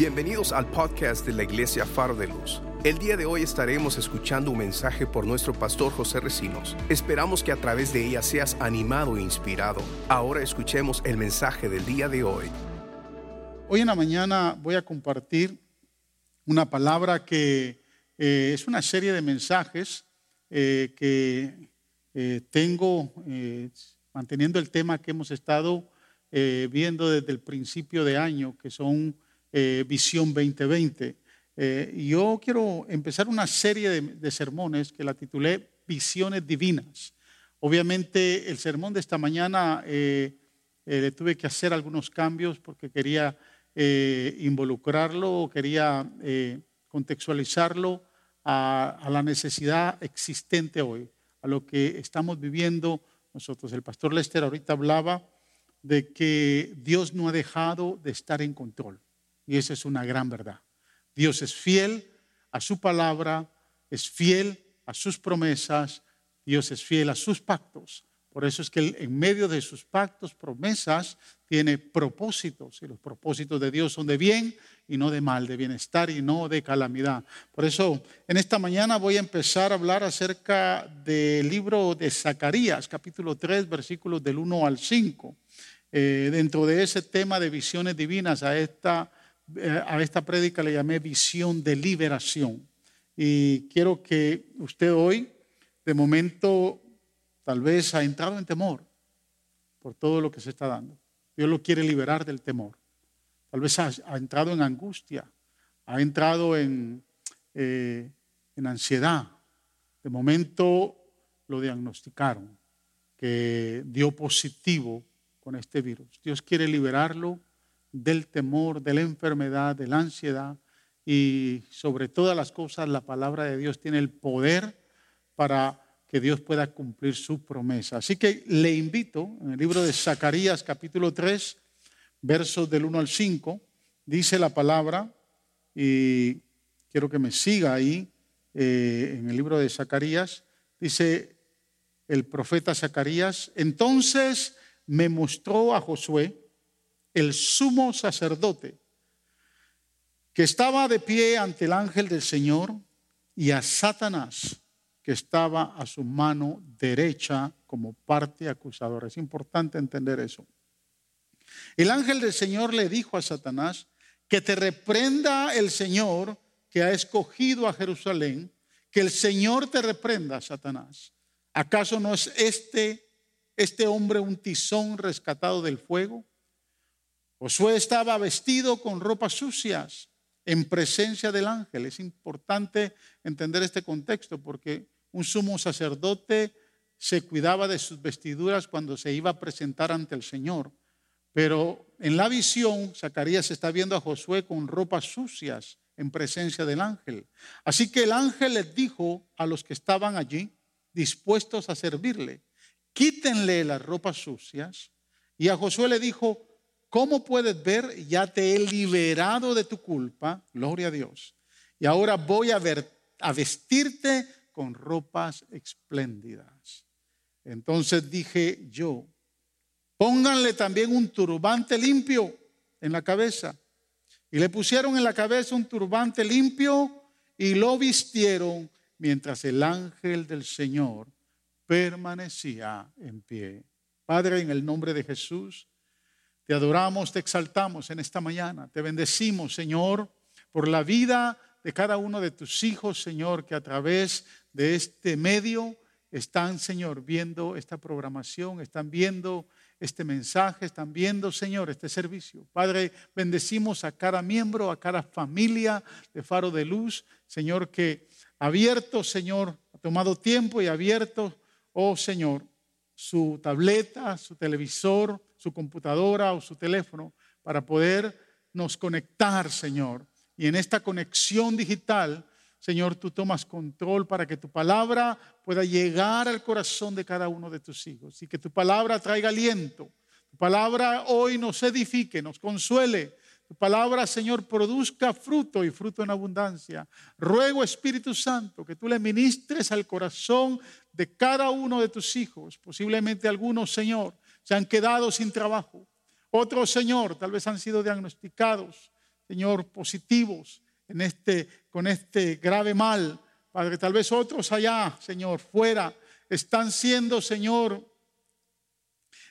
Bienvenidos al podcast de la Iglesia Faro de Luz. El día de hoy estaremos escuchando un mensaje por nuestro pastor José Recinos. Esperamos que a través de ella seas animado e inspirado. Ahora escuchemos el mensaje del día de hoy. Hoy en la mañana voy a compartir una palabra que eh, es una serie de mensajes eh, que eh, tengo manteniendo el tema que hemos estado viendo desde el principio de año, que son eh, Visión 2020. Eh, yo quiero empezar una serie de, sermones que la titulé Visiones Divinas. Obviamente el sermón de esta mañana eh, le tuve que hacer algunos cambios porque quería involucrarlo, quería contextualizarlo a, a la necesidad existente hoy, a lo que estamos viviendo nosotros. El pastor Lester ahorita hablaba de que Dios no ha dejado de estar en control. Y esa es una gran verdad. Dios es fiel a su palabra, es fiel a sus promesas, Dios es fiel a sus pactos. Por eso es que en medio de sus pactos, promesas, tiene propósitos. Y los propósitos de Dios son de bien y no de mal, de bienestar y no de calamidad. Por eso en esta mañana voy a empezar a hablar acerca del libro de Zacarías, capítulo 3, versículos del 1 al 5. Eh, dentro de ese tema de visiones divinas, a esta a esta prédica le llamé visión de liberación. Y quiero que usted hoy, de momento, tal vez ha entrado en temor por todo lo que se está dando. Dios lo quiere liberar del temor. Tal vez ha, entrado en angustia, ha entrado en, eh, en ansiedad. De momento lo diagnosticaron, que dio positivo con este virus. Dios quiere liberarlo del temor, de la enfermedad, de la ansiedad y sobre todas las cosas la palabra de Dios tiene el poder para que Dios pueda cumplir su promesa. Así que le invito, en el libro de Zacarías capítulo 3, versos del 1 al 5, dice la palabra, y quiero que me siga ahí, eh, en el libro de Zacarías, dice el profeta Zacarías, entonces me mostró a Josué, el sumo sacerdote, que estaba de pie ante el ángel del Señor, y a Satanás, que estaba a su mano derecha como parte acusadora. Es importante entender eso. El ángel del Señor le dijo a Satanás, que te reprenda el Señor que ha escogido a Jerusalén, que el Señor te reprenda, Satanás. ¿Acaso no es este, este hombre un tizón rescatado del fuego? Josué estaba vestido con ropas sucias en presencia del ángel. Es importante entender este contexto porque un sumo sacerdote se cuidaba de sus vestiduras cuando se iba a presentar ante el Señor. Pero en la visión, Zacarías está viendo a Josué con ropas sucias en presencia del ángel. Así que el ángel les dijo a los que estaban allí, dispuestos a servirle, quítenle las ropas sucias. Y a Josué le dijo, ¿Cómo puedes ver? Ya te he liberado de tu culpa, gloria a Dios. Y ahora voy a, ver, a vestirte con ropas espléndidas. Entonces dije yo, pónganle también un turbante limpio en la cabeza. Y le pusieron en la cabeza un turbante limpio y lo vistieron mientras el ángel del Señor permanecía en pie. Padre, en el nombre de Jesús, te adoramos, te exaltamos en esta mañana. Te bendecimos, Señor, por la vida de cada uno de tus hijos, Señor, que a través de este medio están, Señor, viendo esta programación, están viendo este mensaje, están viendo, Señor, este servicio. Padre, bendecimos a cada miembro, a cada familia de Faro de Luz, Señor, que abierto, Señor, ha tomado tiempo y abierto, oh Señor, su tableta, su televisor, su computadora o su teléfono para podernos conectar, Señor. Y en esta conexión digital, Señor, tú tomas control para que tu palabra pueda llegar al corazón de cada uno de tus hijos y que tu palabra traiga aliento. Tu palabra hoy nos edifique, nos consuele. Tu palabra, Señor, produzca fruto y fruto en abundancia. Ruego, Espíritu Santo, que tú le ministres al corazón de cada uno de tus hijos, posiblemente algunos, Señor, se han quedado sin trabajo. Otros, Señor, tal vez han sido diagnosticados, Señor, positivos en este, con este grave mal. Padre, tal vez otros allá, Señor, fuera, están siendo, Señor,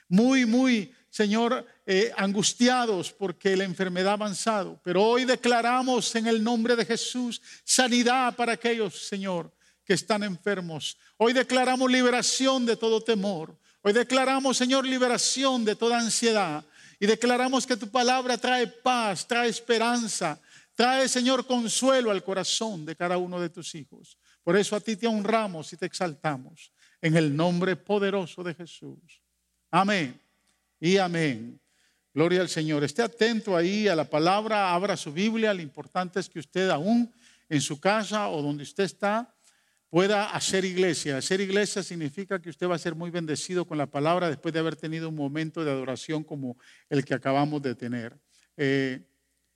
muy, muy, Señor, eh, angustiados porque la enfermedad ha avanzado. Pero hoy declaramos en el nombre de Jesús sanidad para aquellos, Señor, que están enfermos. Hoy declaramos liberación de todo temor. Hoy declaramos, Señor, liberación de toda ansiedad. Y declaramos que tu palabra trae paz, trae esperanza, trae, Señor, consuelo al corazón de cada uno de tus hijos. Por eso a ti te honramos y te exaltamos en el nombre poderoso de Jesús. Amén y amén. Gloria al Señor. Esté atento ahí a la palabra, abra su Biblia. Lo importante es que usted aún en su casa o donde usted está pueda hacer iglesia. Hacer iglesia significa que usted va a ser muy bendecido con la palabra después de haber tenido un momento de adoración como el que acabamos de tener. Eh,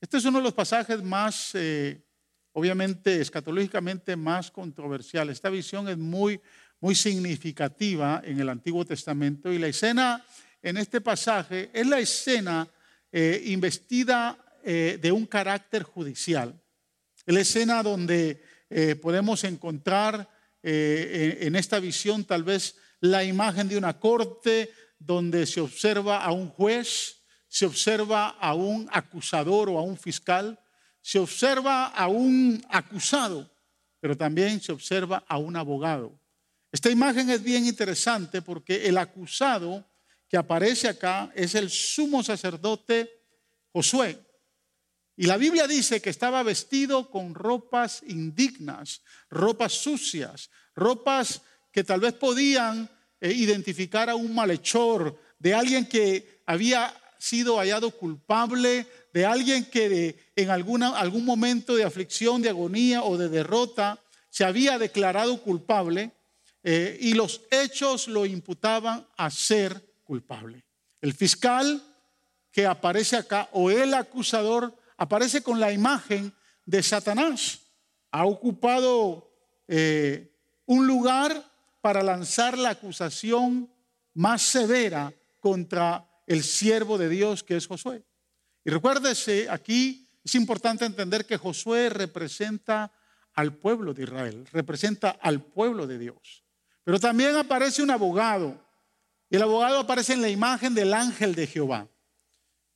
este es uno de los pasajes más, eh, obviamente, escatológicamente más controversiales. Esta visión es muy, muy significativa en el Antiguo Testamento y la escena en este pasaje es la escena eh, investida de un carácter judicial. La escena donde eh, podemos encontrar eh, en esta visión tal vez la imagen de una corte donde se observa a un juez, se observa a un acusador o a un fiscal, se observa a un acusado, pero también se observa a un abogado. Esta imagen es bien interesante porque el acusado que aparece acá es el sumo sacerdote Josué. Y la Biblia dice que estaba vestido con ropas indignas, ropas sucias, ropas que tal vez podían eh, identificar a un malhechor, de alguien que había sido hallado culpable, de alguien que en alguna, algún momento de aflicción, de agonía o de derrota se había declarado culpable eh, y los hechos lo imputaban a ser culpable. El fiscal que aparece acá o el acusador aparece con la imagen de Satanás. Ha ocupado eh, un lugar para lanzar la acusación más severa contra el siervo de Dios que es Josué. Y recuérdese, aquí es importante entender que Josué representa al pueblo de Israel, representa al pueblo de Dios. Pero también aparece un abogado, y el abogado aparece en la imagen del ángel de Jehová.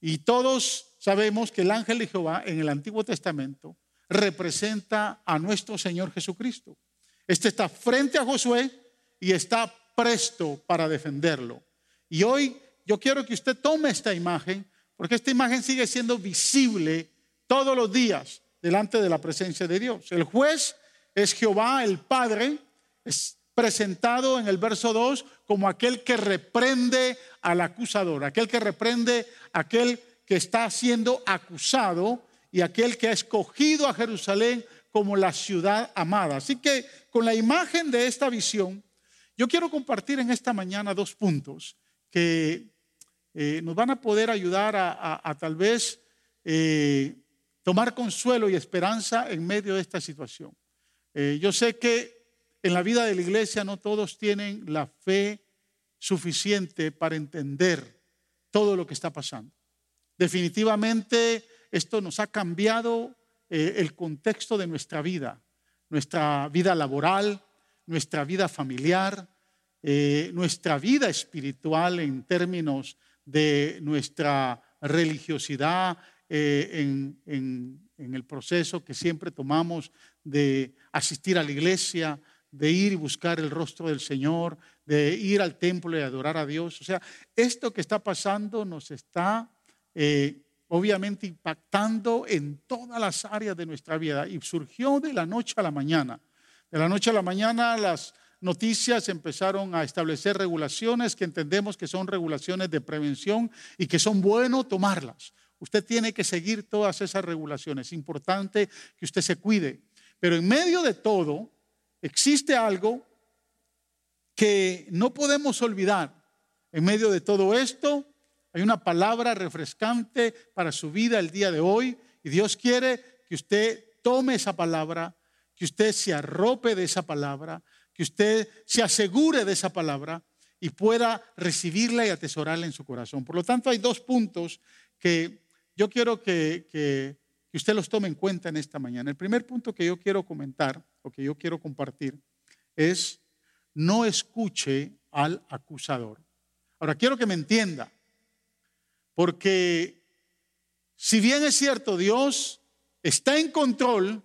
Y todos sabemos que el ángel de Jehová en el Antiguo Testamento representa a nuestro Señor Jesucristo. Este está frente a Josué y está presto para defenderlo. Y hoy yo quiero que usted tome esta imagen, porque esta imagen sigue siendo visible todos los días delante de la presencia de Dios. El juez es Jehová, el Padre, es presentado en el verso 2 como aquel que reprende al acusador, aquel que reprende aquel que está siendo acusado y aquel que ha escogido a Jerusalén como la ciudad amada. Así que con la imagen de esta visión, yo quiero compartir en esta mañana dos puntos que eh, nos van a poder ayudar a, tal vez eh, tomar consuelo y esperanza en medio de esta situación. Eh, yo sé que en la vida de la iglesia no todos tienen la fe suficiente para entender todo lo que está pasando. Definitivamente esto nos ha cambiado eh, el contexto de nuestra vida, nuestra vida laboral, nuestra vida familiar, eh, nuestra vida espiritual en términos de nuestra religiosidad eh, en, en el proceso que siempre tomamos de asistir a la iglesia, de ir y buscar el rostro del Señor, de ir al templo y adorar a Dios. O sea, esto que está pasando nos está eh, obviamente impactando en todas las áreas de nuestra vida y surgió de la noche a la mañana. De la noche a la mañana las noticias empezaron a establecer regulaciones que entendemos que son regulaciones de prevención y que son bueno tomarlas. Usted tiene que seguir todas esas regulaciones. Es importante que usted se cuide. Pero en medio de todo, existe algo que no podemos olvidar. En medio de todo esto, hay una palabra refrescante para su vida el día de hoy y Dios quiere que usted tome esa palabra, que usted se arrope de esa palabra, que usted se asegure de esa palabra y pueda recibirla y atesorarla en su corazón. Por lo tanto, hay dos puntos que yo quiero que, usted los tome en cuenta en esta mañana. El primer punto que yo quiero comentar o que yo quiero compartir es no escuche al acusador. Ahora, quiero que me entienda, porque si bien es cierto, Dios está en control,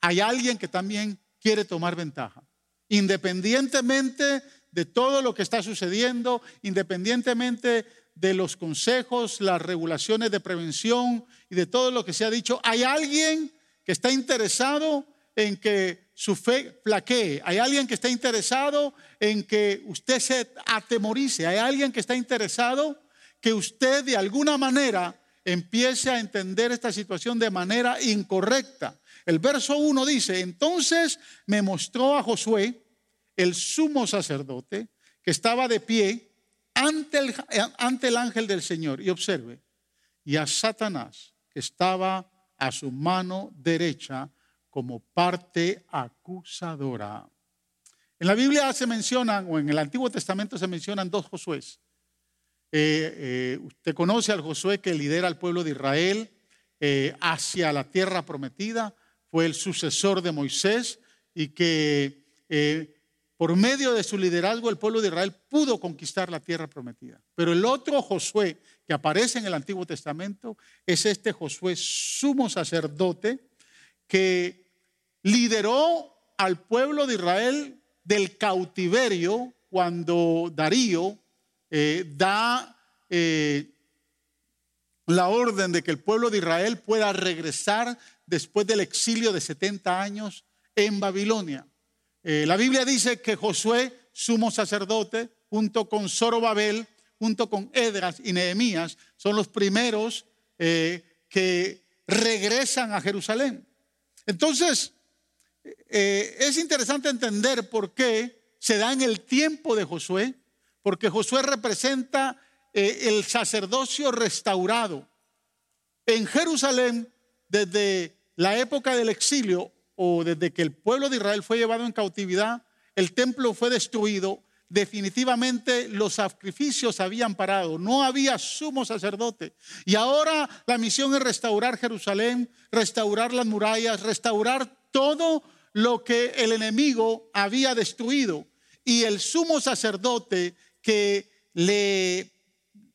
hay alguien que también quiere tomar ventaja. Independientemente de todo lo que está sucediendo, independientemente de los consejos, las regulaciones de prevención y de todo lo que se ha dicho, hay alguien que está interesado en que su fe flaquee, hay alguien que está interesado en que usted se atemorice, hay alguien que está interesado que usted de alguna manera empiece a entender esta situación de manera incorrecta. El verso 1 dice, entonces me mostró a Josué, el sumo sacerdote, que estaba de pie ante el, ante el ángel del Señor. Y observe, y a Satanás, que estaba a su mano derecha como parte acusadora. En la Biblia se mencionan, o en el Antiguo Testamento se mencionan dos Josués. Eh, eh, usted conoce al Josué que lidera al pueblo de Israel eh, hacia la tierra prometida, fue el sucesor de Moisés y que por medio de su liderazgo el pueblo de Israel pudo conquistar la tierra prometida. Pero el otro Josué que aparece en el Antiguo Testamento es este Josué sumo sacerdote que lideró al pueblo de Israel del cautiverio cuando Darío eh, da eh, la orden de que el pueblo de Israel pueda regresar después del exilio de 70 años en Babilonia. Eh, la Biblia dice que Josué, sumo sacerdote, junto con Zorobabel, junto con Edras y Nehemías, son los primeros que regresan a Jerusalén. Entonces, es interesante entender por qué se da en el tiempo de Josué, porque Josué representa el sacerdocio restaurado. En Jerusalén, desde la época del exilio, o desde que el pueblo de Israel fue llevado en cautividad, el templo fue destruido, definitivamente los sacrificios habían parado, no había sumo sacerdote. Y ahora la misión es restaurar Jerusalén, restaurar las murallas, restaurar todo lo que el enemigo había destruido. Y el sumo sacerdote que le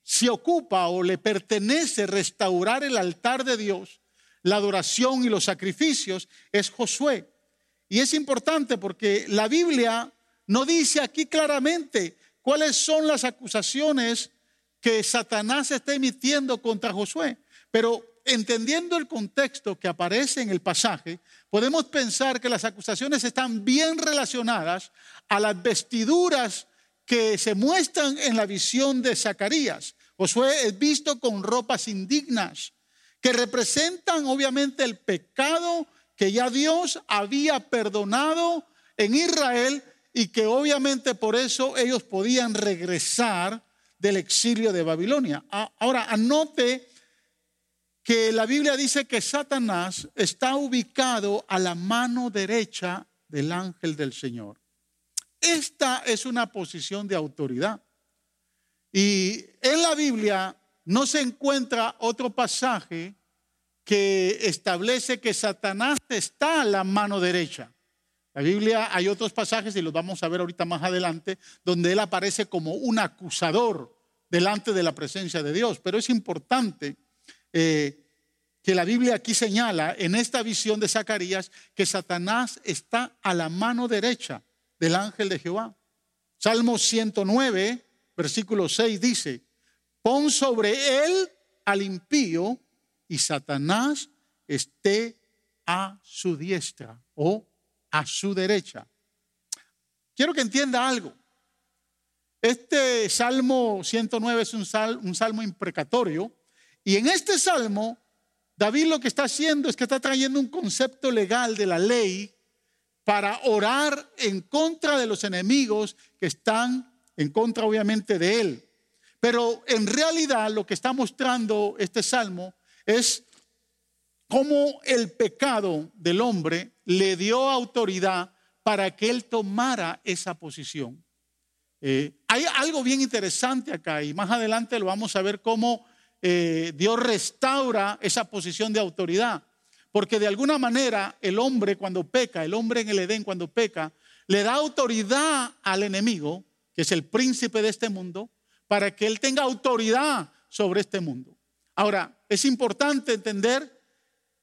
se ocupa o le pertenece restaurar el altar de Dios, la adoración y los sacrificios es Josué. Y es importante porque la Biblia no dice aquí claramente cuáles son las acusaciones que Satanás está emitiendo contra Josué. Pero entendiendo el contexto que aparece en el pasaje, podemos pensar que las acusaciones están bien relacionadas a las vestiduras que se muestran en la visión de Zacarías. Josué es visto con ropas indignas, que representan obviamente el pecado que ya Dios había perdonado en Israel y que obviamente por eso ellos podían regresar del exilio de Babilonia. Ahora, anote que la Biblia dice que Satanás está ubicado a la mano derecha del ángel del Señor. Esta es una posición de autoridad. Y en la Biblia no se encuentra otro pasaje que establece que Satanás está a la mano derecha. La Biblia hay otros pasajes, y los vamos a ver ahorita más adelante, donde él aparece como un acusador delante de la presencia de Dios. Pero es importante eh, que la Biblia aquí señala en esta visión de Zacarías que Satanás está a la mano derecha del ángel de Jehová. Salmo 109, versículo 6 dice, pon sobre él al impío y Satanás esté a su diestra o a su derecha. Quiero que entienda algo. Este Salmo 109 es un, un salmo imprecatorio y en este salmo David lo que está haciendo es que está trayendo un concepto legal de la ley para orar en contra de los enemigos que están en contra obviamente de él. Pero en realidad lo que está mostrando este salmo es cómo el pecado del hombre le dio autoridad para que él tomara esa posición. Eh, hay algo bien interesante acá y más adelante lo vamos a ver cómo eh, Dios restaura esa posición de autoridad. Porque de alguna manera el hombre cuando peca, el hombre en el Edén cuando peca, le da autoridad al enemigo, que es el príncipe de este mundo, para que él tenga autoridad sobre este mundo. Ahora, es importante entender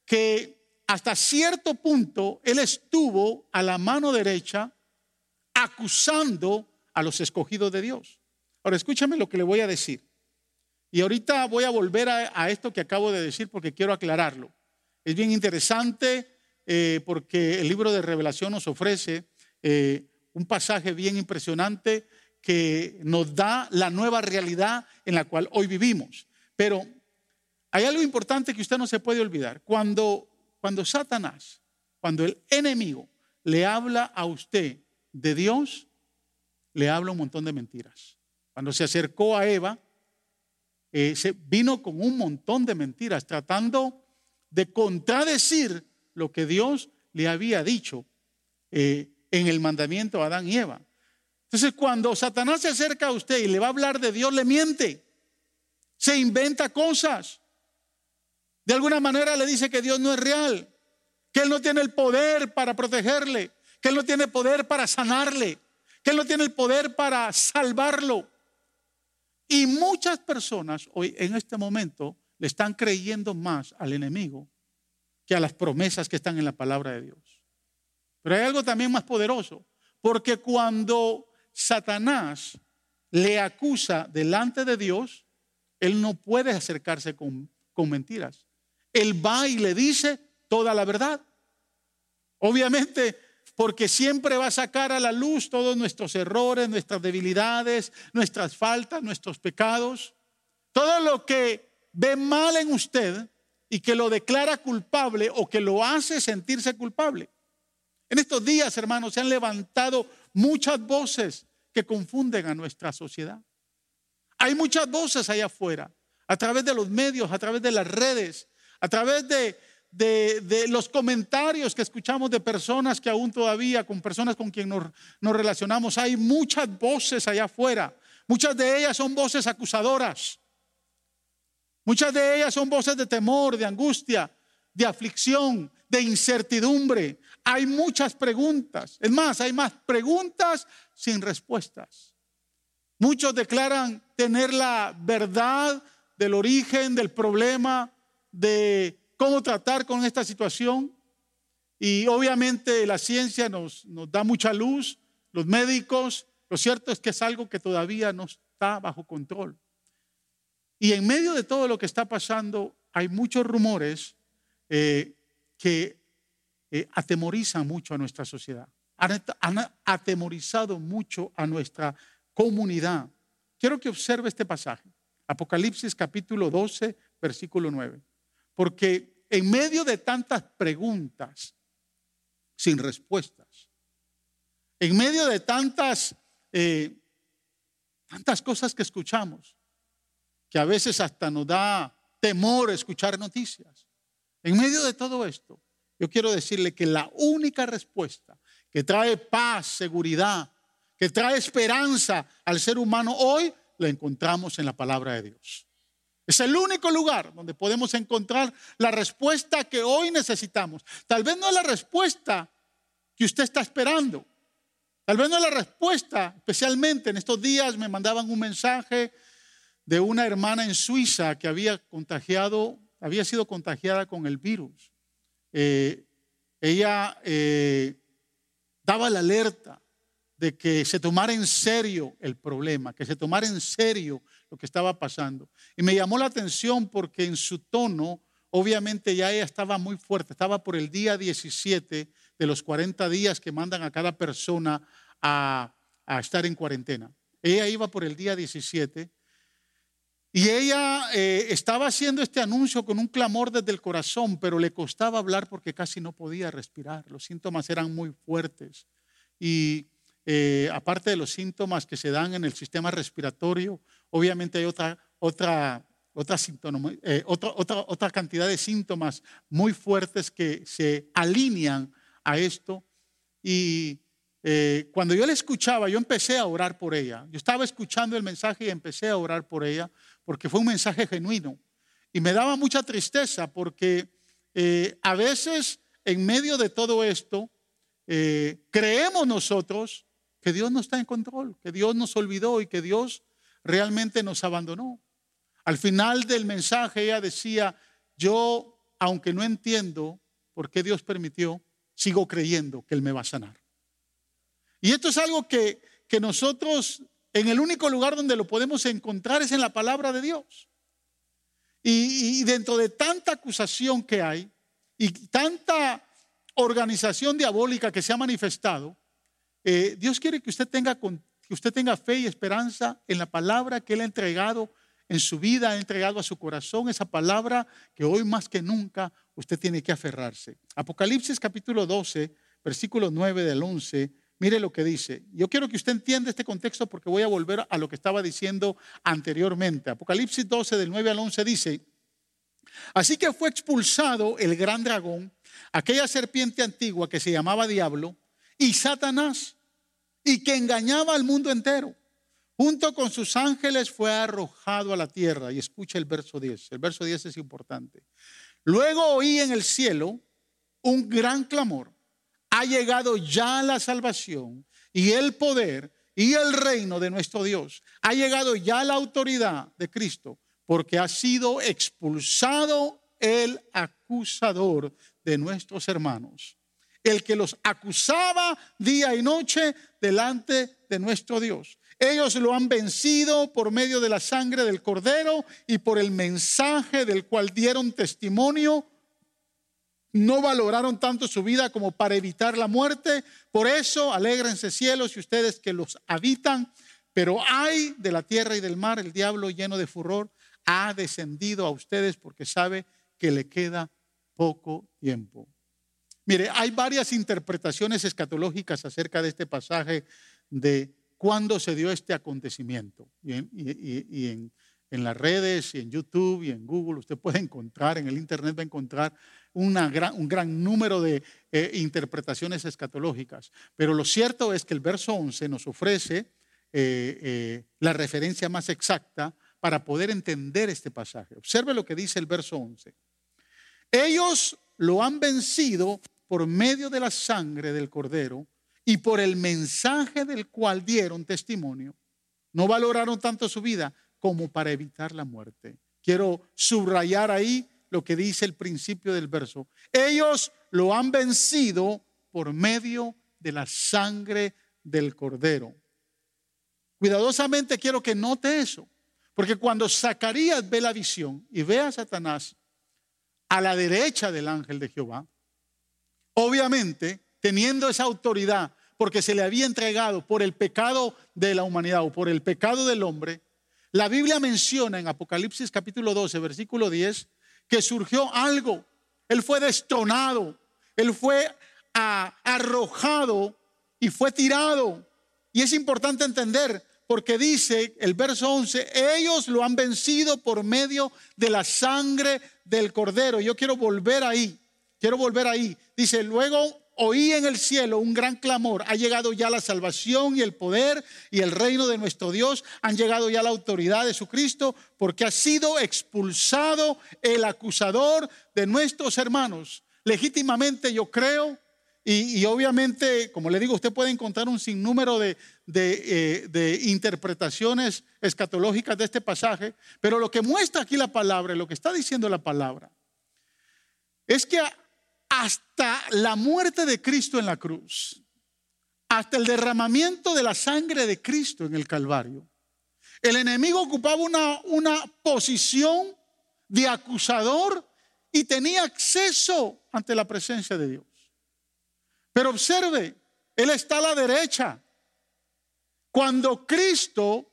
que hasta cierto punto él estuvo a la mano derecha acusando a los escogidos de Dios. Ahora, escúchame lo que le voy a decir. Y ahorita voy a volver a, esto que acabo de decir porque quiero aclararlo. Es bien interesante eh, porque el libro de revelación nos ofrece eh, un pasaje bien impresionante que nos da la nueva realidad en la cual hoy vivimos. Pero hay algo importante que usted no se puede olvidar. Cuando, cuando Satanás, cuando el enemigo le habla a usted de Dios, le habla un montón de mentiras. Cuando se acercó a Eva, eh, se vino con un montón de mentiras, tratando de contradecir lo que Dios le había dicho eh, en el mandamiento a Adán y Eva. Entonces, cuando Satanás se acerca a usted y le va a hablar de Dios, le miente, se inventa cosas. De alguna manera le dice que Dios no es real, que Él no tiene el poder para protegerle, que Él no tiene poder para sanarle, que Él no tiene el poder para salvarlo. Y muchas personas hoy en este momento le están creyendo más al enemigo que a las promesas que están en la palabra de Dios. Pero hay algo también más poderoso, porque cuando Satanás le acusa delante de Dios, él no puede acercarse con, con mentiras él va y le dice toda la verdad. Obviamente, porque siempre va a sacar a la luz todos nuestros errores, nuestras debilidades, nuestras faltas, nuestros pecados, todo lo que ve mal en usted y que lo declara culpable o que lo hace sentirse culpable. En estos días, hermanos, se han levantado muchas voces que confunden a nuestra sociedad. Hay muchas voces allá afuera, a través de los medios, a través de las redes, a través de, los comentarios que escuchamos de personas que aún todavía, con personas con quien nos, nos relacionamos, hay muchas voces allá afuera. Muchas de ellas son voces acusadoras. Muchas de ellas son voces de temor, de angustia, de aflicción, de incertidumbre. Hay muchas preguntas. Es más, hay más preguntas sin respuestas. Muchos declaran tener la verdad del origen del problema, de cómo tratar con esta situación. Y obviamente la ciencia nos, nos da mucha luz, los médicos, lo cierto es que es algo que todavía no está bajo control. Y en medio de todo lo que está pasando, hay muchos rumores eh, que eh, atemorizan mucho a nuestra sociedad. Han, atemorizado mucho a nuestra comunidad. Quiero que observe este pasaje. Apocalipsis capítulo 12, versículo 9. Porque en medio de tantas preguntas sin respuestas, en medio de tantas, eh, tantas cosas que escuchamos, que a veces hasta nos da temor escuchar noticias, en medio de todo esto, yo quiero decirle que la única respuesta que trae paz, seguridad, que trae esperanza al ser humano hoy, la encontramos en la palabra de Dios. Es el único lugar donde podemos encontrar la respuesta que hoy necesitamos. Tal vez no es la respuesta que usted está esperando. Tal vez no es la respuesta, especialmente en estos días me mandaban un mensaje de una hermana en Suiza que había contagiado, había sido contagiada con el virus. Eh, ella eh, daba la alerta de que se tomara en serio el problema, que se tomara en serio lo que estaba pasando. Y me llamó la atención porque en su tono, obviamente ya ella estaba muy fuerte, estaba por el día 17 de los 40 días que mandan a cada persona a, estar en cuarentena. Ella iba por el día 17 y ella eh, estaba haciendo este anuncio con un clamor desde el corazón, pero le costaba hablar porque casi no podía respirar. Los síntomas eran muy fuertes. Y eh, aparte de los síntomas que se dan en el sistema respiratorio, obviamente hay otra, otra, otra, eh, otra, otra, otra cantidad de síntomas muy fuertes que se alinean a esto. Y eh, cuando yo la escuchaba, yo empecé a orar por ella. Yo estaba escuchando el mensaje y empecé a orar por ella porque fue un mensaje genuino. y me daba mucha tristeza porque eh, a veces en medio de todo esto eh, creemos nosotros que Dios no está en control, que Dios nos olvidó y que Dios realmente nos abandonó. Al final del mensaje ella decía, yo, aunque no entiendo por qué Dios permitió, sigo creyendo que Él me va a sanar. Y esto es algo que, que nosotros en el único lugar donde lo podemos encontrar es en la palabra de Dios. Y, dentro de tanta acusación que hay y tanta organización diabólica que se ha manifestado, eh, Dios quiere que usted, tenga, que usted tenga fe y esperanza en la palabra que Él ha entregado en su vida, ha entregado a su corazón, esa palabra que hoy más que nunca usted tiene que aferrarse. Apocalipsis capítulo 12, versículo 9 del 11 Mire lo que dice. Yo quiero que usted entienda este contexto porque voy a volver a lo que estaba diciendo anteriormente. Apocalipsis 12 del 9 al 11 dice, así que fue expulsado el gran dragón, aquella serpiente antigua que se llamaba Diablo, y Satanás, y que engañaba al mundo entero. Junto con sus ángeles fue arrojado a la tierra. Y escucha el verso 10. El verso 10 es importante. Luego oí en el cielo un gran clamor ha llegado ya la salvación y el poder y el reino de nuestro Dios. Ha llegado ya la autoridad de Cristo porque ha sido expulsado el acusador de nuestros hermanos. El que los acusaba día y noche delante de nuestro Dios. Ellos lo han vencido por medio de la sangre del cordero y por el mensaje del cual dieron testimonio no valoraron tanto su vida como para evitar la muerte. Por eso, alégrense cielos y ustedes que los habitan. Pero hay de la tierra y del mar, el diablo lleno de furor ha descendido a ustedes porque sabe que le queda poco tiempo. Mire, hay varias interpretaciones escatológicas acerca de este pasaje de cuándo se dio este acontecimiento. Y en, en las redes y en YouTube y en Google usted puede encontrar, en el Internet va a encontrar un gran número de eh, interpretaciones escatológicas. Pero lo cierto es que el verso 11 nos ofrece eh, eh, la referencia más exacta para poder entender este pasaje. Observe lo que dice el verso 11. Ellos lo han vencido por medio de la sangre del cordero y por el mensaje del cual dieron testimonio. No valoraron tanto su vida como para evitar la muerte. Quiero subrayar ahí lo que dice el principio del verso. Ellos lo han vencido por medio de la sangre del cordero. Cuidadosamente quiero que note eso, porque cuando Zacarías ve la visión y ve a Satanás a la derecha del ángel de Jehová, obviamente teniendo esa autoridad, porque se le había entregado por el pecado de la humanidad o por el pecado del hombre, la Biblia menciona en Apocalipsis capítulo 12, versículo 10, que surgió algo. Él fue destronado, él fue arrojado y fue tirado. Y es importante entender, porque dice el verso 11, ellos lo han vencido por medio de la sangre del cordero. Yo quiero volver ahí, quiero volver ahí. Dice, luego oí en el cielo un gran clamor. Ha llegado ya la salvación y el poder y el reino de nuestro Dios. Han llegado ya la autoridad de su Cristo porque ha sido expulsado el acusador de nuestros hermanos. Legítimamente yo creo y, obviamente, como le digo, usted puede encontrar un sinnúmero de, de, eh, interpretaciones escatológicas de este pasaje, pero lo que muestra aquí la palabra, lo que está diciendo la palabra, es que hasta la muerte de Cristo en la cruz, hasta el derramamiento de la sangre de Cristo en el Calvario, el enemigo ocupaba una, una posición de acusador y tenía acceso ante la presencia de Dios. Pero observe, Él está a la derecha. Cuando Cristo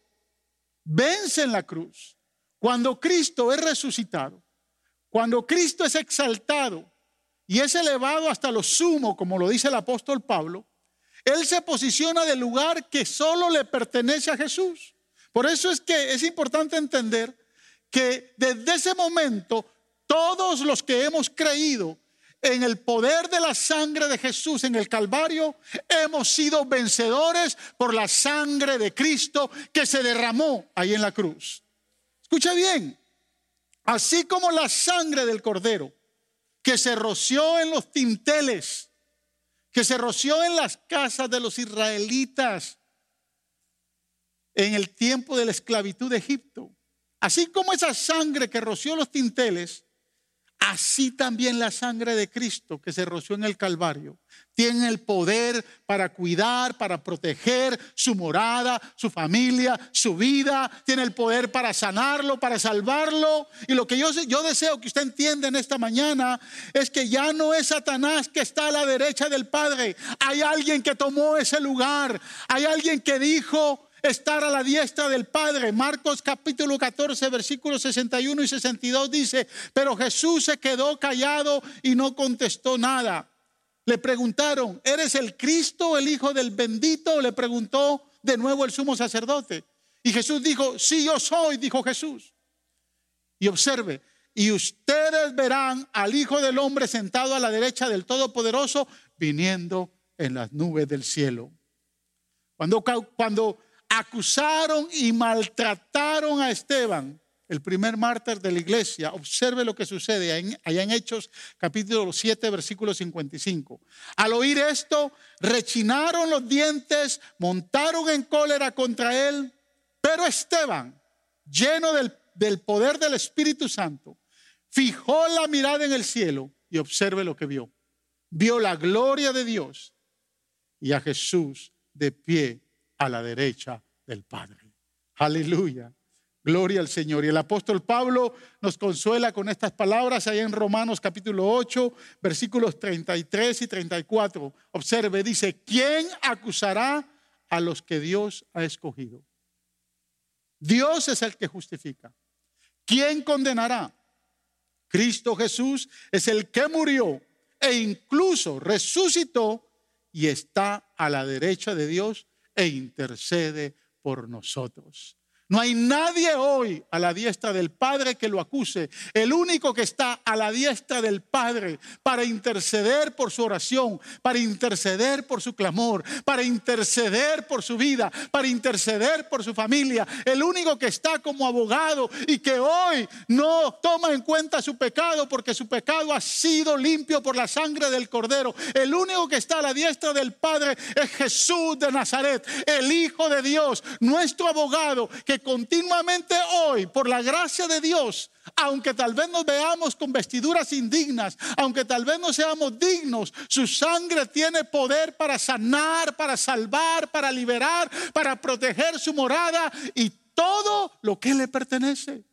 vence en la cruz, cuando Cristo es resucitado, cuando Cristo es exaltado, y es elevado hasta lo sumo, como lo dice el apóstol Pablo, él se posiciona del lugar que solo le pertenece a Jesús. Por eso es que es importante entender que desde ese momento todos los que hemos creído en el poder de la sangre de Jesús en el Calvario, hemos sido vencedores por la sangre de Cristo que se derramó ahí en la cruz. Escucha bien, así como la sangre del cordero que se roció en los tinteles, que se roció en las casas de los israelitas en el tiempo de la esclavitud de Egipto. Así como esa sangre que roció los tinteles, así también la sangre de Cristo que se roció en el Calvario tiene el poder para cuidar, para proteger su morada, su familia, su vida, tiene el poder para sanarlo, para salvarlo. Y lo que yo, deseo que usted entienda en esta mañana es que ya no es Satanás que está a la derecha del Padre, hay alguien que tomó ese lugar, hay alguien que dijo, estar a la diestra del Padre. Marcos capítulo 14, versículos 61 y 62 dice, pero Jesús se quedó callado y no contestó nada. Le preguntaron, ¿eres el Cristo, el Hijo del bendito? Le preguntó de nuevo el sumo sacerdote. Y Jesús dijo, sí, yo soy, dijo Jesús. Y observe, y ustedes verán al Hijo del Hombre sentado a la derecha del Todopoderoso, viniendo en las nubes del cielo. Cuando, cuando acusaron y maltrataron a Esteban, el primer mártir de la iglesia, observe lo que sucede allá en Hechos capítulo 7, versículo 55. Al oír esto, rechinaron los dientes, montaron en cólera contra él, pero Esteban, lleno del, del poder del Espíritu Santo, fijó la mirada en el cielo y observe lo que vio. Vio la gloria de Dios y a Jesús de pie a la derecha del Padre. Aleluya. Gloria al Señor. Y el apóstol Pablo nos consuela con estas palabras ahí en Romanos capítulo 8, versículos 33 y 34. Observe, dice, ¿quién acusará a los que Dios ha escogido? Dios es el que justifica. ¿Quién condenará? Cristo Jesús es el que murió e incluso resucitó y está a la derecha de Dios e intercede por nosotros. No hay nadie hoy a la diestra del Padre que lo acuse. El único que está a la diestra del Padre para interceder por su oración, para interceder por su clamor, para interceder por su vida, para interceder por su familia. El único que está como abogado y que hoy no toma en cuenta su pecado porque su pecado ha sido limpio por la sangre del Cordero. El único que está a la diestra del Padre es Jesús de Nazaret, el Hijo de Dios, nuestro abogado que continuamente hoy, por la gracia de Dios, aunque tal vez nos veamos con vestiduras indignas, aunque tal vez no seamos dignos, su sangre tiene poder para sanar, para salvar, para liberar, para proteger su morada y todo lo que le pertenece.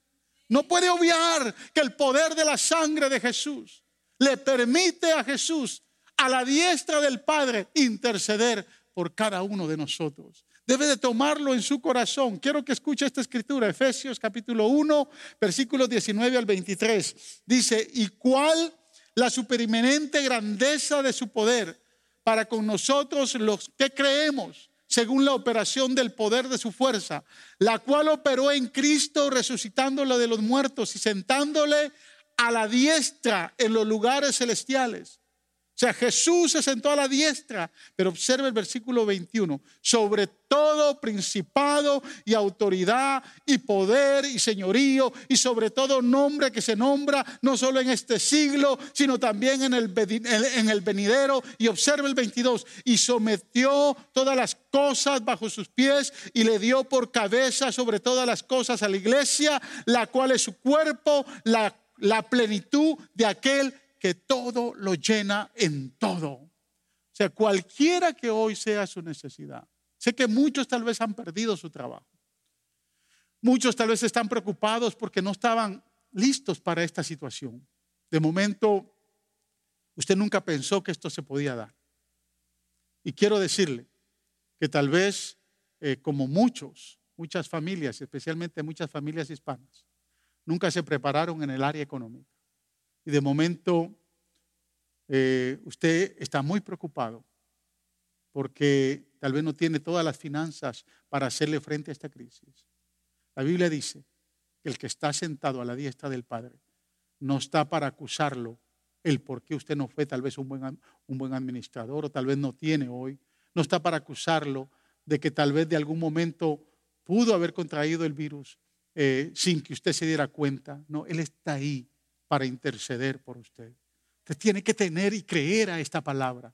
No puede obviar que el poder de la sangre de Jesús le permite a Jesús, a la diestra del Padre, interceder por cada uno de nosotros debe de tomarlo en su corazón. Quiero que escuche esta escritura, Efesios capítulo 1, versículos 19 al 23. Dice, ¿y cuál la superimenente grandeza de su poder para con nosotros los que creemos? según la operación del poder de su fuerza, la cual operó en Cristo resucitándolo de los muertos y sentándole a la diestra en los lugares celestiales sea, Jesús se sentó a la diestra, pero observe el versículo 21, sobre todo principado y autoridad y poder y señorío y sobre todo nombre que se nombra no solo en este siglo, sino también en el, en el venidero. Y observe el 22, y sometió todas las cosas bajo sus pies y le dio por cabeza sobre todas las cosas a la iglesia, la cual es su cuerpo, la, la plenitud de aquel que todo lo llena en todo. O sea, cualquiera que hoy sea su necesidad. Sé que muchos tal vez han perdido su trabajo. Muchos tal vez están preocupados porque no estaban listos para esta situación. De momento, usted nunca pensó que esto se podía dar. Y quiero decirle que tal vez, eh, como muchos, muchas familias, especialmente muchas familias hispanas, nunca se prepararon en el área económica y de momento eh, usted está muy preocupado porque tal vez no tiene todas las finanzas para hacerle frente a esta crisis. La Biblia dice que el que está sentado a la diestra del Padre no está para acusarlo el por qué usted no fue tal vez un buen, un buen administrador o tal vez no tiene hoy. No está para acusarlo de que tal vez de algún momento pudo haber contraído el virus eh, sin que usted se diera cuenta. No, Él está ahí para interceder por usted. Usted tiene que tener y creer a esta palabra.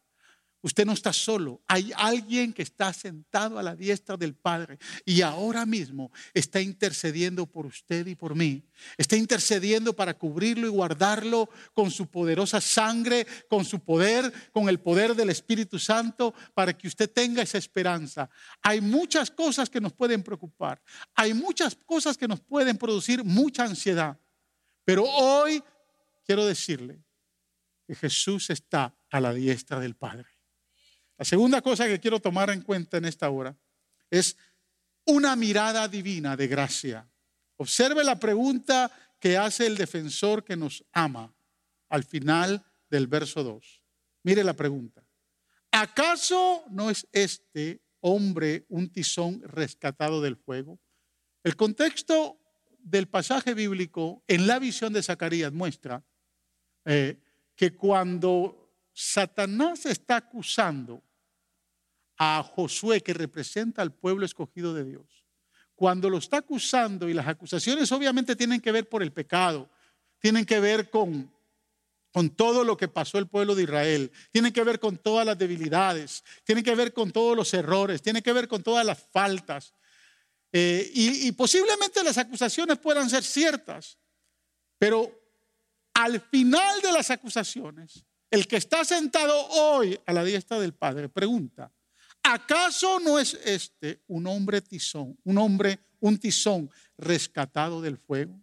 Usted no está solo. Hay alguien que está sentado a la diestra del Padre y ahora mismo está intercediendo por usted y por mí. Está intercediendo para cubrirlo y guardarlo con su poderosa sangre, con su poder, con el poder del Espíritu Santo, para que usted tenga esa esperanza. Hay muchas cosas que nos pueden preocupar. Hay muchas cosas que nos pueden producir mucha ansiedad. Pero hoy quiero decirle que Jesús está a la diestra del Padre. La segunda cosa que quiero tomar en cuenta en esta hora es una mirada divina de gracia. Observe la pregunta que hace el defensor que nos ama al final del verso 2. Mire la pregunta. ¿Acaso no es este hombre un tizón rescatado del fuego? El contexto del pasaje bíblico en la visión de Zacarías muestra eh, que cuando Satanás está acusando a Josué, que representa al pueblo escogido de Dios, cuando lo está acusando, y las acusaciones obviamente tienen que ver por el pecado, tienen que ver con, con todo lo que pasó el pueblo de Israel, tienen que ver con todas las debilidades, tienen que ver con todos los errores, tienen que ver con todas las faltas. Eh, y posiblemente las acusaciones puedan ser ciertas, pero al final de las acusaciones, el que está sentado hoy a la diestra del Padre pregunta, ¿acaso no es este un hombre tizón, un hombre, un tizón rescatado del fuego?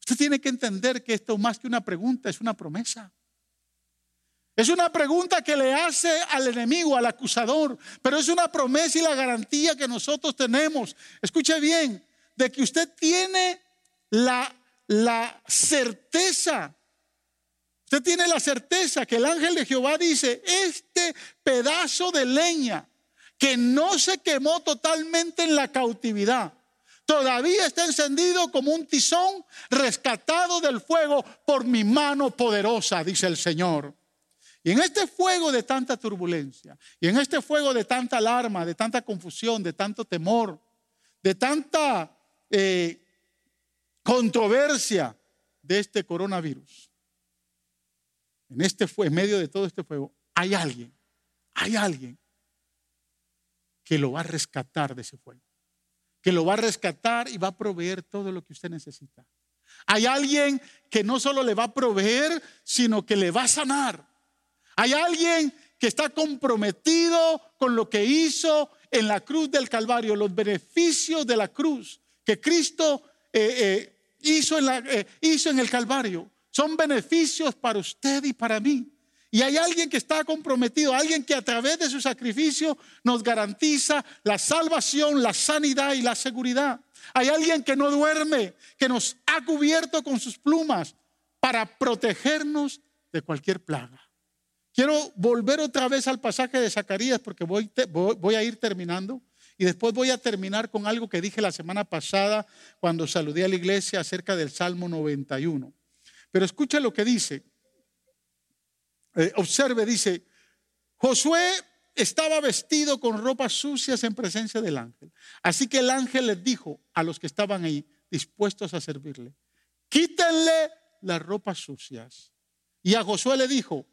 Usted tiene que entender que esto más que una pregunta es una promesa. Es una pregunta que le hace al enemigo, al acusador, pero es una promesa y la garantía que nosotros tenemos. Escuche bien, de que usted tiene la, la certeza Usted tiene la certeza que el ángel de Jehová dice, este pedazo de leña que no se quemó totalmente en la cautividad, todavía está encendido como un tizón rescatado del fuego por mi mano poderosa, dice el Señor. Y en este fuego de tanta turbulencia, y en este fuego de tanta alarma, de tanta confusión, de tanto temor, de tanta eh, controversia de este coronavirus, en este en medio de todo este fuego, hay alguien, hay alguien que lo va a rescatar de ese fuego, que lo va a rescatar y va a proveer todo lo que usted necesita. Hay alguien que no solo le va a proveer, sino que le va a sanar. Hay alguien que está comprometido con lo que hizo en la cruz del Calvario, los beneficios de la cruz que Cristo eh, eh, hizo, en eh, hizo en el Calvario. Son beneficios para usted y para mí. Y hay alguien que está comprometido, alguien que a través de su sacrificio nos garantiza la salvación, la sanidad y la seguridad. Hay alguien que no duerme, que nos ha cubierto con sus plumas para protegernos de cualquier plaga. Quiero volver otra vez al pasaje de Zacarías porque voy, a ir terminando y después voy a terminar con algo que dije la semana pasada cuando saludé a la iglesia acerca del Salmo 91. Pero escucha lo que dice. Eh, observe, dice, Josué estaba vestido con ropas sucias en presencia del ángel. Así que el ángel les dijo a los que estaban ahí, dispuestos a servirle, quítenle las ropas sucias. Y a Josué le dijo,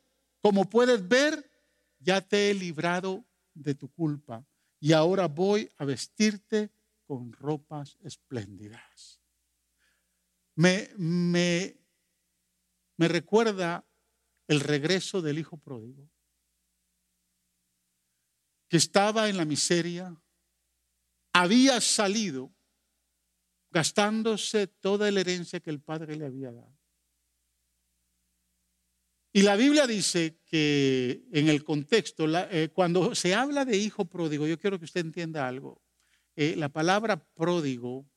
como puedes ver, ya te he librado de tu culpa y ahora voy a vestirte con ropas espléndidas. Me, me me recuerda el regreso del hijo pródigo, que estaba en la miseria, había salido gastándose toda la herencia que el padre le había dado. Y la Biblia dice que en el contexto, eh, cuando se habla de hijo pródigo, yo quiero que usted entienda algo. Eh, la palabra pródigo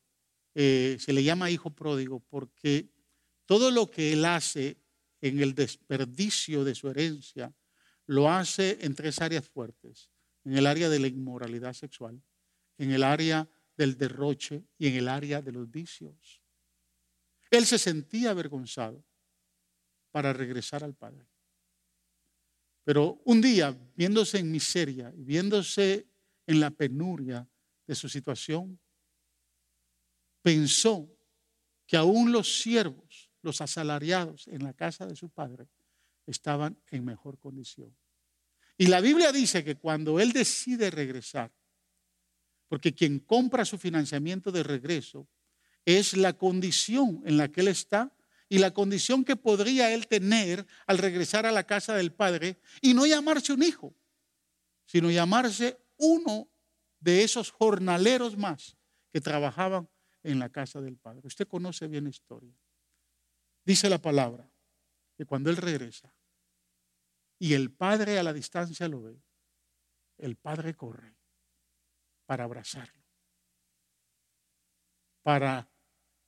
eh, se le llama hijo pródigo porque todo lo que él hace en el desperdicio de su herencia, lo hace en tres áreas fuertes. En el área de la inmoralidad sexual, en el área del derroche y en el área de los vicios. Él se sentía avergonzado para regresar al Padre. Pero un día, viéndose en miseria y viéndose en la penuria de su situación, pensó que aún los siervos, los asalariados en la casa de su padre, estaban en mejor condición. Y la Biblia dice que cuando él decide regresar, porque quien compra su financiamiento de regreso es la condición en la que él está y la condición que podría él tener al regresar a la casa del Padre y no llamarse un hijo, sino llamarse uno de esos jornaleros más que trabajaban en la casa del Padre. Usted conoce bien la historia. Dice la palabra que cuando él regresa y el Padre a la distancia lo ve, el Padre corre para abrazarlo, para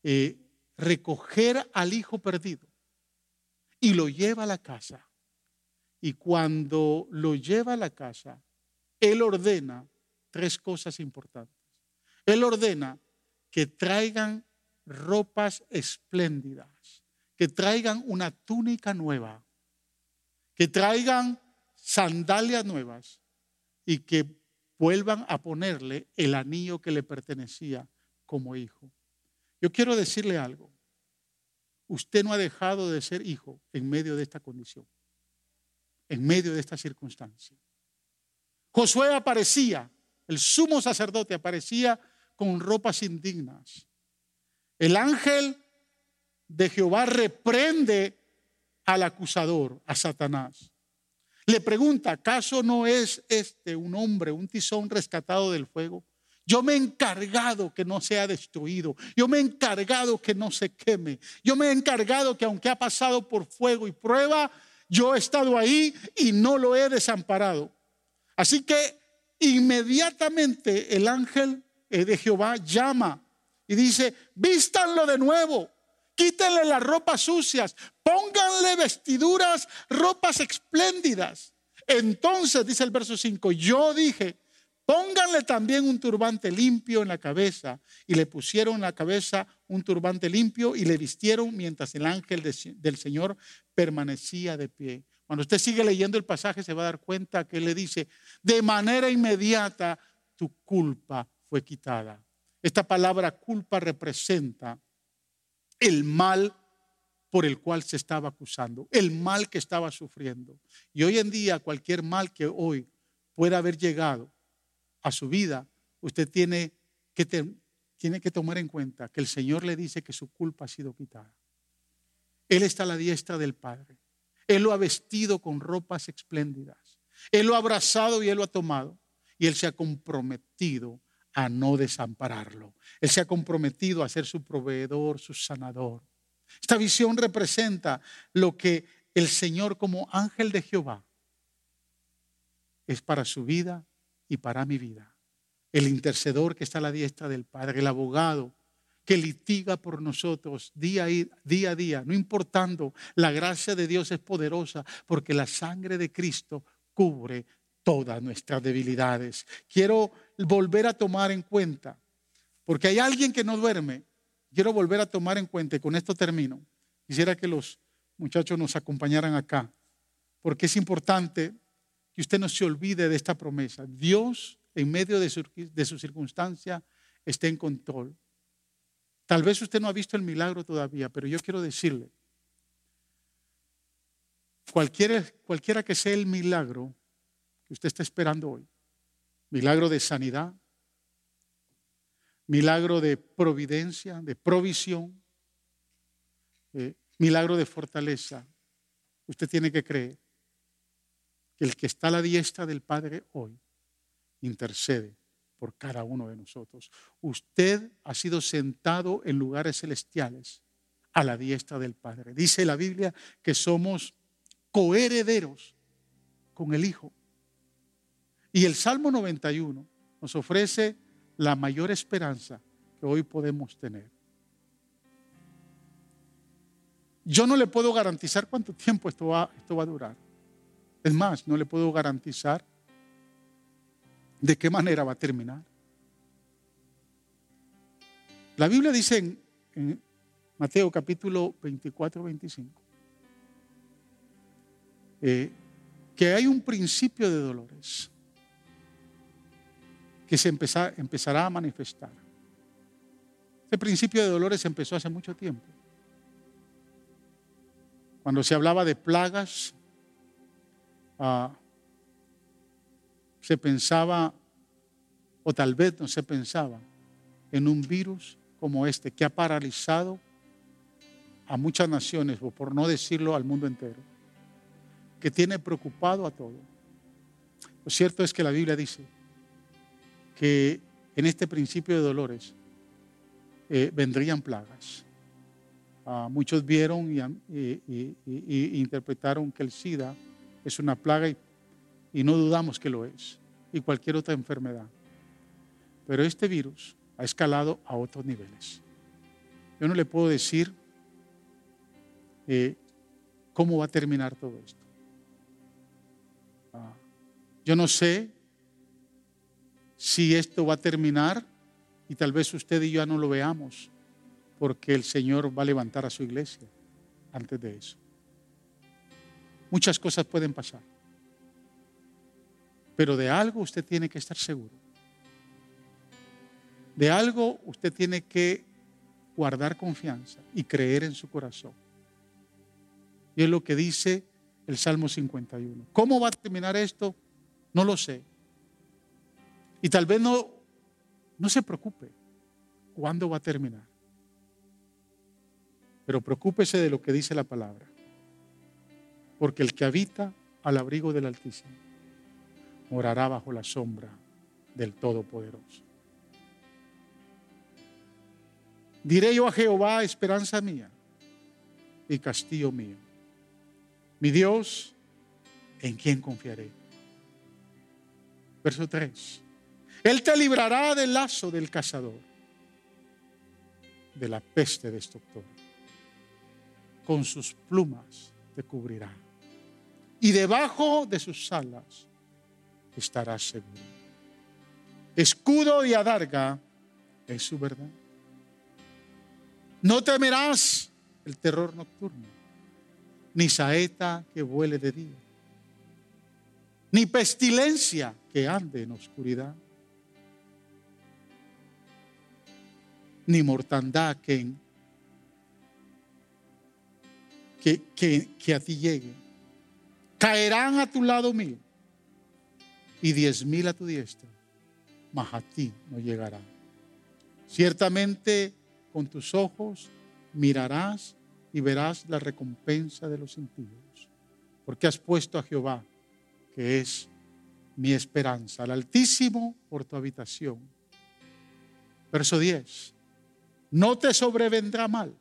eh, recoger al hijo perdido y lo lleva a la casa. Y cuando lo lleva a la casa, él ordena tres cosas importantes. Él ordena que traigan ropas espléndidas, que traigan una túnica nueva, que traigan sandalias nuevas y que vuelvan a ponerle el anillo que le pertenecía como hijo. Yo quiero decirle algo. Usted no ha dejado de ser hijo en medio de esta condición, en medio de esta circunstancia. Josué aparecía, el sumo sacerdote aparecía con ropas indignas. El ángel de Jehová reprende al acusador, a Satanás. Le pregunta, ¿acaso no es este un hombre, un tizón rescatado del fuego? Yo me he encargado que no sea destruido. Yo me he encargado que no se queme. Yo me he encargado que aunque ha pasado por fuego y prueba, yo he estado ahí y no lo he desamparado. Así que inmediatamente el ángel eh, de Jehová llama y dice, vístanlo de nuevo. Quítenle las ropas sucias, pónganle vestiduras, ropas espléndidas. Entonces, dice el verso 5, yo dije, pónganle también un turbante limpio en la cabeza. Y le pusieron en la cabeza un turbante limpio y le vistieron mientras el ángel del Señor permanecía de pie. Cuando usted sigue leyendo el pasaje se va a dar cuenta que le dice, de manera inmediata tu culpa fue quitada. Esta palabra culpa representa el mal por el cual se estaba acusando, el mal que estaba sufriendo. Y hoy en día cualquier mal que hoy pueda haber llegado a su vida, usted tiene que, tiene que tomar en cuenta que el Señor le dice que su culpa ha sido quitada. Él está a la diestra del Padre. Él lo ha vestido con ropas espléndidas. Él lo ha abrazado y él lo ha tomado. Y él se ha comprometido a no desampararlo. Él se ha comprometido a ser su proveedor, su sanador. Esta visión representa lo que el Señor como ángel de Jehová es para su vida y para mi vida. El intercedor que está a la diestra del Padre, el abogado que litiga por nosotros día, día a día, no importando, la gracia de Dios es poderosa porque la sangre de Cristo cubre todas nuestras debilidades. Quiero volver a tomar en cuenta, porque hay alguien que no duerme, quiero volver a tomar en cuenta, y con esto termino. Quisiera que los muchachos nos acompañaran acá, porque es importante que usted no se olvide de esta promesa. Dios, en medio de su, de circunstancia, está en control. Tal vez usted no ha visto el milagro todavía, pero yo quiero decirle, cualquiera, cualquiera que sea el milagro, usted está esperando hoy. Milagro de sanidad, milagro de providencia, de provisión, eh, milagro de fortaleza. Usted tiene que creer que el que está a la diestra del Padre hoy intercede por cada uno de nosotros. Usted ha sido sentado en lugares celestiales a la diestra del Padre. Dice la Biblia que somos coherederos con el Hijo. Y el Salmo 91 nos ofrece la mayor esperanza que hoy podemos tener. Yo no le puedo garantizar cuánto tiempo esto va, esto va a durar. Es más, no le puedo garantizar de qué manera va a terminar. La Biblia dice en, Mateo capítulo 24, 25, eh, que hay un principio de dolores que se empezará a manifestar. Este principio de dolores empezó hace mucho tiempo. Cuando se hablaba de plagas, ah, se pensaba, o tal vez no se pensaba, en un virus como este que ha paralizado a muchas naciones, o por no decirlo al mundo entero, que tiene preocupado a todo. Lo cierto es que la Biblia dice que en este principio de dolores eh, vendrían plagas. Ah, muchos vieron y, interpretaron que el SIDA es una plaga y no dudamos que lo es, y cualquier otra enfermedad. Pero este virus ha escalado a otros niveles. Yo no le puedo decir eh, cómo va a terminar todo esto. Ah, yo no sé si esto va a terminar y tal vez usted y yo ya no lo veamos porque el Señor va a levantar a su iglesia antes de eso. Muchas cosas pueden pasar, pero de algo usted tiene que estar seguro. De algo usted tiene que guardar confianza y creer en su corazón. Y es lo que dice el Salmo 51. ¿Cómo va a terminar esto? No lo sé. Y tal vez no, no se preocupe cuándo va a terminar. Pero preocúpese de lo que dice la palabra. Porque el que habita al abrigo del Altísimo morará bajo la sombra del Todopoderoso. Diré yo a Jehová, esperanza mía y castillo mío. Mi Dios, ¿en quien confiaré? Verso 3. Él te librará del lazo del cazador, de la peste destructora. Con sus plumas te cubrirá. Y debajo de sus alas estarás seguro. Escudo y adarga es su verdad. No temerás el terror nocturno, ni saeta que vuele de día, ni pestilencia que ande en oscuridad, ni mortandad que, que, que, a ti llegue. Caerán a tu lado mil y diez mil a tu diestra, mas a ti no llegará. Ciertamente con tus ojos mirarás y verás la recompensa de los impíos, porque has puesto a Jehová, que es mi esperanza, al Altísimo por tu habitación. Verso 10. No te sobrevendrá mal,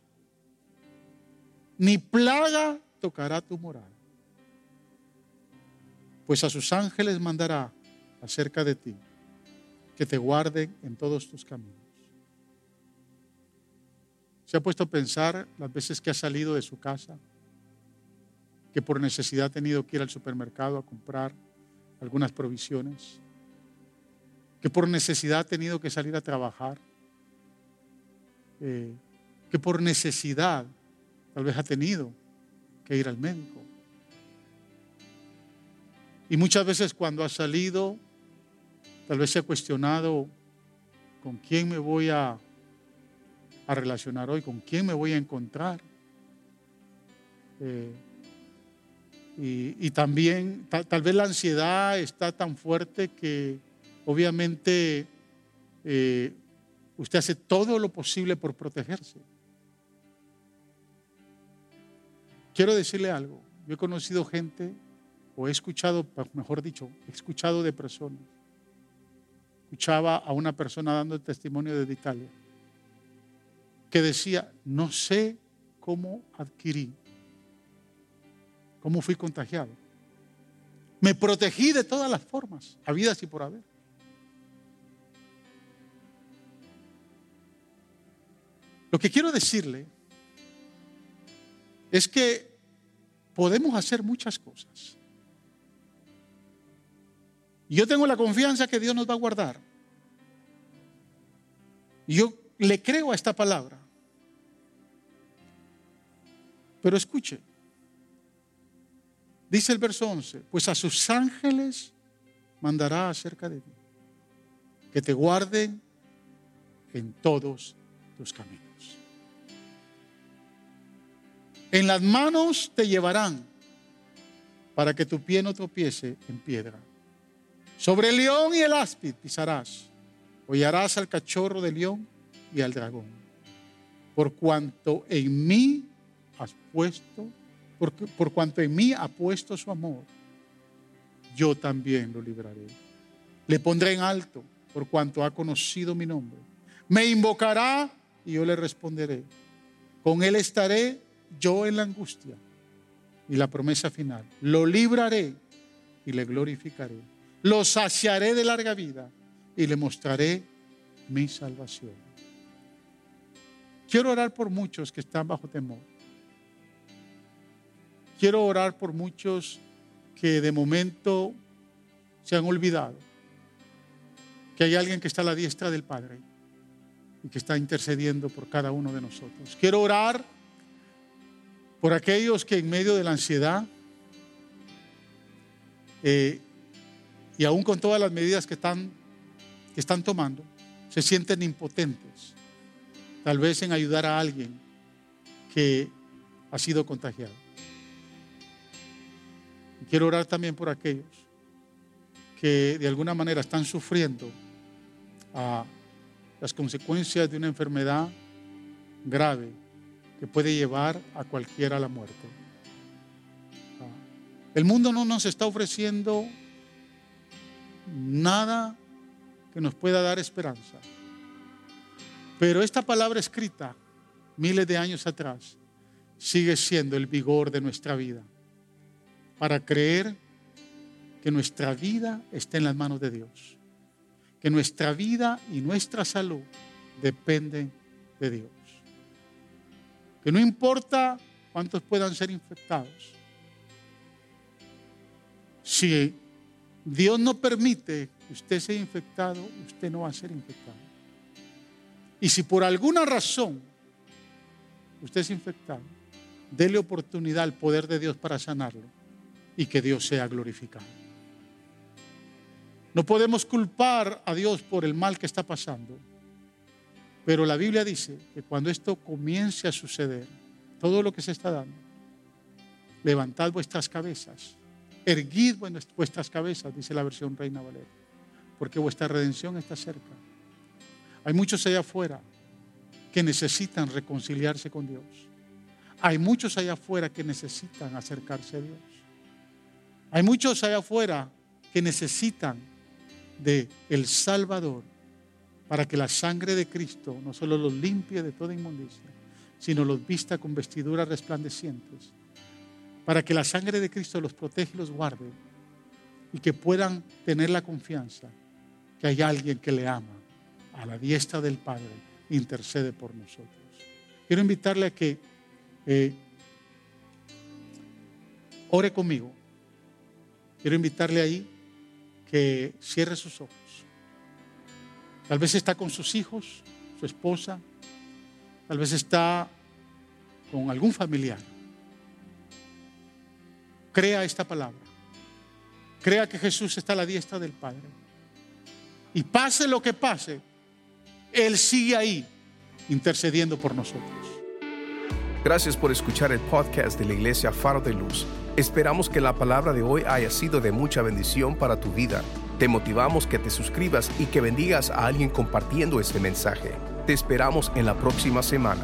ni plaga tocará tu moral, pues a sus ángeles mandará acerca de ti, que te guarden en todos tus caminos. ¿Se ha puesto a pensar las veces que ha salido de su casa? Que por necesidad ha tenido que ir al supermercado a comprar algunas provisiones. Que por necesidad ha tenido que salir a trabajar. Eh, que por necesidad tal vez ha tenido que ir al médico. Y muchas veces cuando ha salido, tal vez se ha cuestionado con quién me voy a a relacionar hoy, con quién me voy a encontrar. Eh, y, también tal, vez la ansiedad está tan fuerte que obviamente eh, usted hace todo lo posible por protegerse. Quiero decirle algo, yo he conocido gente, o he escuchado, mejor dicho, he escuchado de personas. Escuchaba a una persona dando el testimonio desde Italia que decía, no sé cómo adquirí, cómo fui contagiado. Me protegí de todas las formas, habidas y por haber. Lo que quiero decirle es que podemos hacer muchas cosas. Yo tengo la confianza que Dios nos va a guardar. Yo le creo a esta palabra. Pero escuche, dice el verso 11, pues a sus ángeles mandará acerca de ti, que te guarden en todos tus caminos. En las manos te llevarán para que tu pie no tropiece en piedra. Sobre el león y el áspid pisarás, hollarás al cachorro del león y al dragón. Por cuanto en mí has puesto, por, por cuanto en mí ha puesto su amor, yo también lo libraré. Le pondré en alto por cuanto ha conocido mi nombre. Me invocará y yo le responderé. Con él estaré yo en la angustia. Y la promesa final, lo libraré y le glorificaré. Lo saciaré de larga vida y le mostraré mi salvación. Quiero orar por muchos que están bajo temor. Quiero orar por muchos que de momento se han olvidado que hay alguien que está a la diestra del Padre y que está intercediendo por cada uno de nosotros. Quiero orar por aquellos que en medio de la ansiedad eh, y aún con todas las medidas que están, que están tomando, se sienten impotentes, tal vez en ayudar a alguien que ha sido contagiado. quiero orar también por aquellos que de alguna manera están sufriendo a las consecuencias de una enfermedad grave que puede llevar a cualquiera a la muerte. Ah, el mundo no nos está ofreciendo nada que nos pueda dar esperanza. Pero esta palabra escrita miles de años atrás sigue siendo el vigor de nuestra vida para creer que nuestra vida está en las manos de Dios que nuestra vida y nuestra salud dependen de Dios. Que no importa cuántos puedan ser infectados. Si Dios no permite que usted sea infectado, usted no va a ser infectado. Y si por alguna razón usted es infectado, déle oportunidad al poder de Dios para sanarlo y que Dios sea glorificado. No podemos culpar a Dios por el mal que está pasando. Pero la Biblia dice que cuando esto comience a suceder, todo lo que se está dando, levantad vuestras cabezas, erguid vuestras cabezas, dice la versión Reina Valera, porque vuestra redención está cerca. Hay muchos allá afuera que necesitan reconciliarse con Dios. Hay muchos allá afuera que necesitan acercarse a Dios. Hay muchos allá afuera que necesitan de el Salvador para que la sangre de Cristo no solo los limpie de toda inmundicia, sino los vista con vestiduras resplandecientes, para que la sangre de Cristo los protege y los guarde y que puedan tener la confianza que hay alguien que le ama a la diestra del Padre, intercede por nosotros. Quiero invitarle a que eh, ore conmigo. Quiero invitarle ahí que cierre sus ojos. Tal vez está con sus hijos, su esposa, tal vez está con algún familiar. Crea esta palabra. Crea que Jesús está a la diestra del Padre. Y pase lo que pase, Él sigue ahí intercediendo por nosotros. Gracias por escuchar el podcast de la iglesia Faro de Luz. Esperamos que la palabra de hoy haya sido de mucha bendición para tu vida. Te motivamos que te suscribas y que bendigas a alguien compartiendo este mensaje. Te esperamos en la próxima semana.